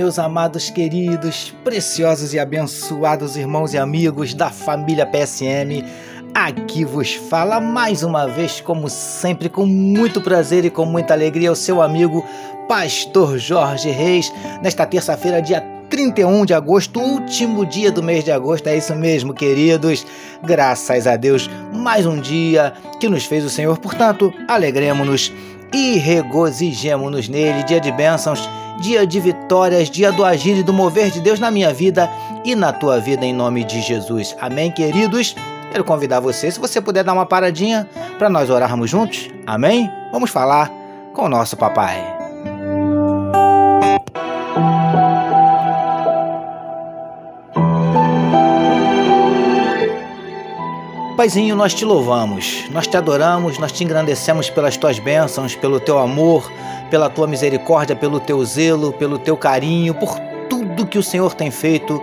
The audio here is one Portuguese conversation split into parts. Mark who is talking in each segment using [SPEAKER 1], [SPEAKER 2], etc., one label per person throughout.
[SPEAKER 1] meus amados, queridos, preciosos e abençoados irmãos e amigos da família PSM. Aqui vos fala mais uma vez, como sempre, com muito prazer e com muita alegria, o seu amigo Pastor Jorge Reis, nesta terça-feira, dia 31 de agosto, último dia do mês de agosto. É isso mesmo, queridos. Graças a Deus, mais um dia que nos fez o Senhor. Portanto, alegremos-nos e regozijemos-nos nele. Dia de bênçãos, dia de vitórias, dia do agir e do mover de Deus na minha vida e na tua vida, em nome de Jesus. Amém, queridos? Quero convidar você, se você puder dar uma paradinha para nós orarmos juntos. Amém? Vamos falar com o nosso papai. Paizinho, nós te louvamos, nós te adoramos, nós te engrandecemos pelas tuas bênçãos, pelo teu amor, pela tua misericórdia, pelo teu zelo, pelo teu carinho, por tudo que o Senhor tem feito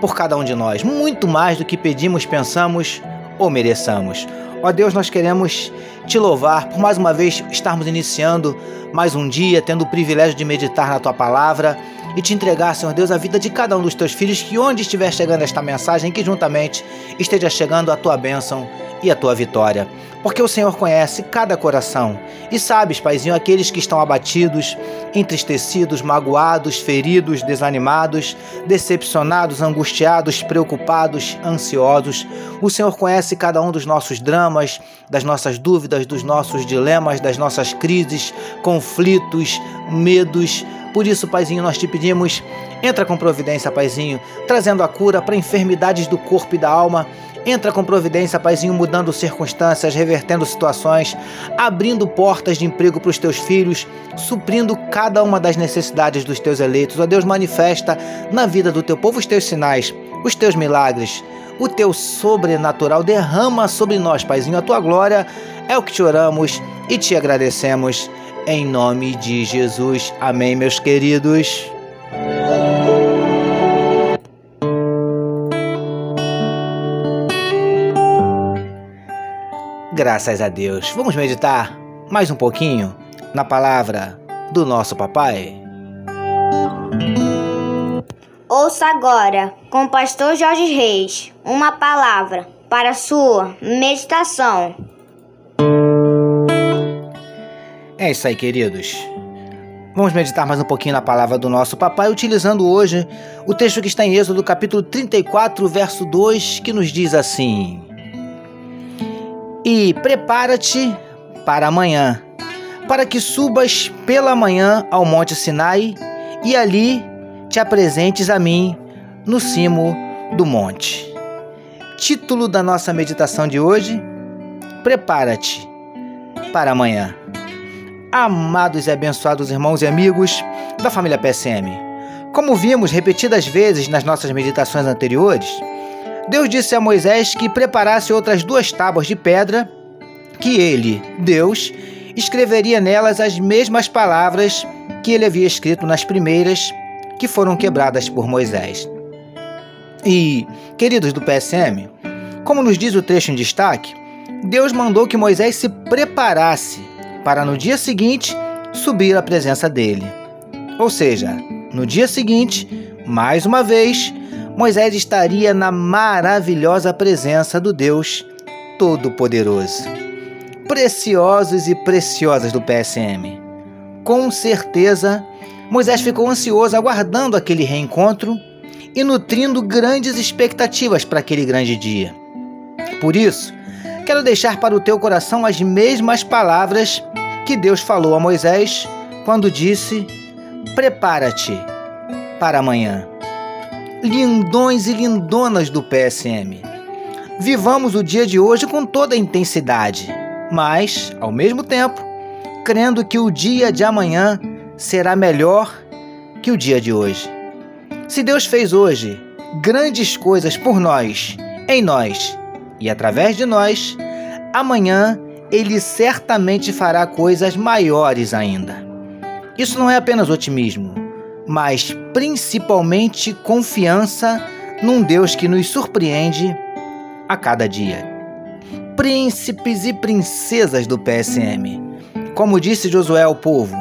[SPEAKER 1] por cada um de nós, muito mais do que pedimos, pensamos ou mereçamos. Ó Deus, nós queremos te louvar por mais uma vez estarmos iniciando mais um dia, tendo o privilégio de meditar na tua palavra e te entregar, Senhor Deus, a vida de cada um dos teus filhos, que onde estiver chegando esta mensagem, que juntamente esteja chegando a tua bênção e a tua vitória. Porque o Senhor conhece cada coração e sabes, Paizinho, aqueles que estão abatidos, entristecidos, magoados, feridos, desanimados, decepcionados, angustiados, preocupados, ansiosos. O Senhor conhece cada um dos nossos dramas, das nossas dúvidas, dos nossos dilemas, das nossas crises, conflitos, medos por isso, Paizinho, nós te pedimos, entra com providência, Paizinho, trazendo a cura para enfermidades do corpo e da alma. Entra com providência, Paizinho, mudando circunstâncias, revertendo situações, abrindo portas de emprego para os teus filhos, suprindo cada uma das necessidades dos teus eleitos. Ó Deus, manifesta na vida do teu povo os teus sinais, os teus milagres, o teu sobrenatural. Derrama sobre nós, Paizinho, a tua glória. É o que te oramos e te agradecemos em nome de Jesus. Amém, meus queridos. Graças a Deus. Vamos meditar mais um pouquinho na palavra do nosso papai?
[SPEAKER 2] Ouça agora, com o pastor Jorge Reis, uma palavra para sua meditação.
[SPEAKER 1] É isso aí, queridos. Vamos meditar mais um pouquinho na palavra do nosso papai, utilizando hoje o texto que está em Êxodo, capítulo 34, verso 2, que nos diz assim: E prepara-te para amanhã, para que subas pela manhã ao monte Sinai e ali te apresentes a mim no cimo do monte. Título da nossa meditação de hoje: Prepara-te para amanhã amados e abençoados irmãos e amigos da família PSM. Como vimos repetidas vezes nas nossas meditações anteriores, Deus disse a Moisés que preparasse outras duas tábuas de pedra, que ele, Deus, escreveria nelas as mesmas palavras que ele havia escrito nas primeiras, que foram quebradas por Moisés. E, queridos do PSM, como nos diz o trecho em destaque, Deus mandou que Moisés se preparasse para no dia seguinte subir à presença dele. Ou seja, no dia seguinte, mais uma vez, Moisés estaria na maravilhosa presença do Deus Todo-Poderoso. Preciosos e preciosas do PSM. Com certeza, Moisés ficou ansioso aguardando aquele reencontro e nutrindo grandes expectativas para aquele grande dia. Por isso, quero deixar para o teu coração as mesmas palavras que Deus falou a Moisés quando disse: Prepara-te para amanhã. Lindões e lindonas do PSM. Vivamos o dia de hoje com toda a intensidade, mas, ao mesmo tempo, crendo que o dia de amanhã será melhor que o dia de hoje. Se Deus fez hoje grandes coisas por nós, em nós e através de nós, amanhã ele certamente fará coisas maiores ainda. Isso não é apenas otimismo, mas principalmente confiança num Deus que nos surpreende a cada dia. Príncipes e princesas do PSM, como disse Josué ao povo,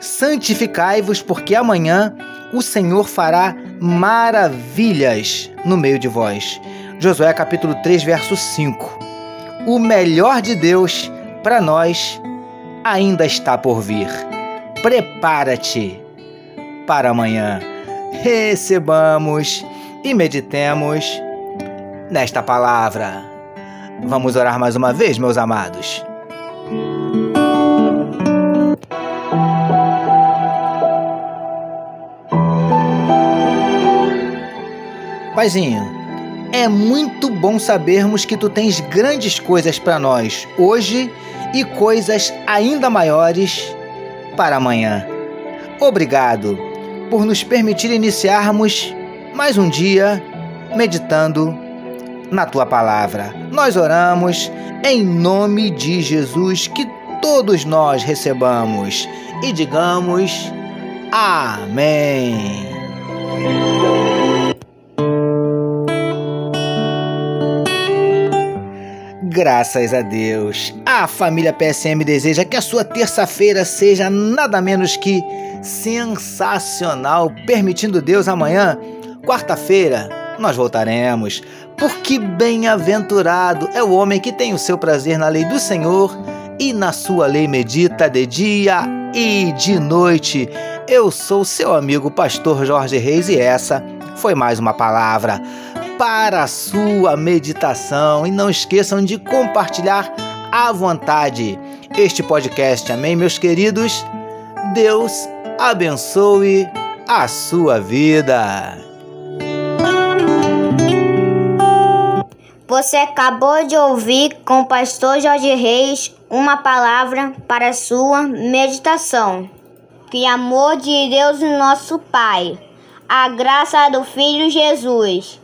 [SPEAKER 1] santificai-vos, porque amanhã o Senhor fará maravilhas no meio de vós. Josué capítulo 3, verso 5. O melhor de Deus para nós ainda está por vir. Prepara-te para amanhã. Recebamos e meditemos nesta palavra. Vamos orar mais uma vez, meus amados. Paizinho, é muito bom sabermos que tu tens grandes coisas para nós hoje e coisas ainda maiores para amanhã. Obrigado por nos permitir iniciarmos mais um dia meditando na tua palavra. Nós oramos em nome de Jesus que todos nós recebamos e digamos amém. Graças a Deus. A família PSM deseja que a sua terça-feira seja nada menos que sensacional, permitindo Deus amanhã, quarta-feira, nós voltaremos. Porque bem-aventurado é o homem que tem o seu prazer na lei do Senhor e na sua lei medita de dia e de noite. Eu sou seu amigo pastor Jorge Reis e essa foi mais uma palavra para a sua meditação. E não esqueçam de compartilhar à vontade este podcast. Amém, meus queridos? Deus abençoe a sua vida.
[SPEAKER 2] Você acabou de ouvir com o pastor Jorge Reis uma palavra para a sua meditação. Que amor de Deus, nosso Pai, a graça do Filho Jesus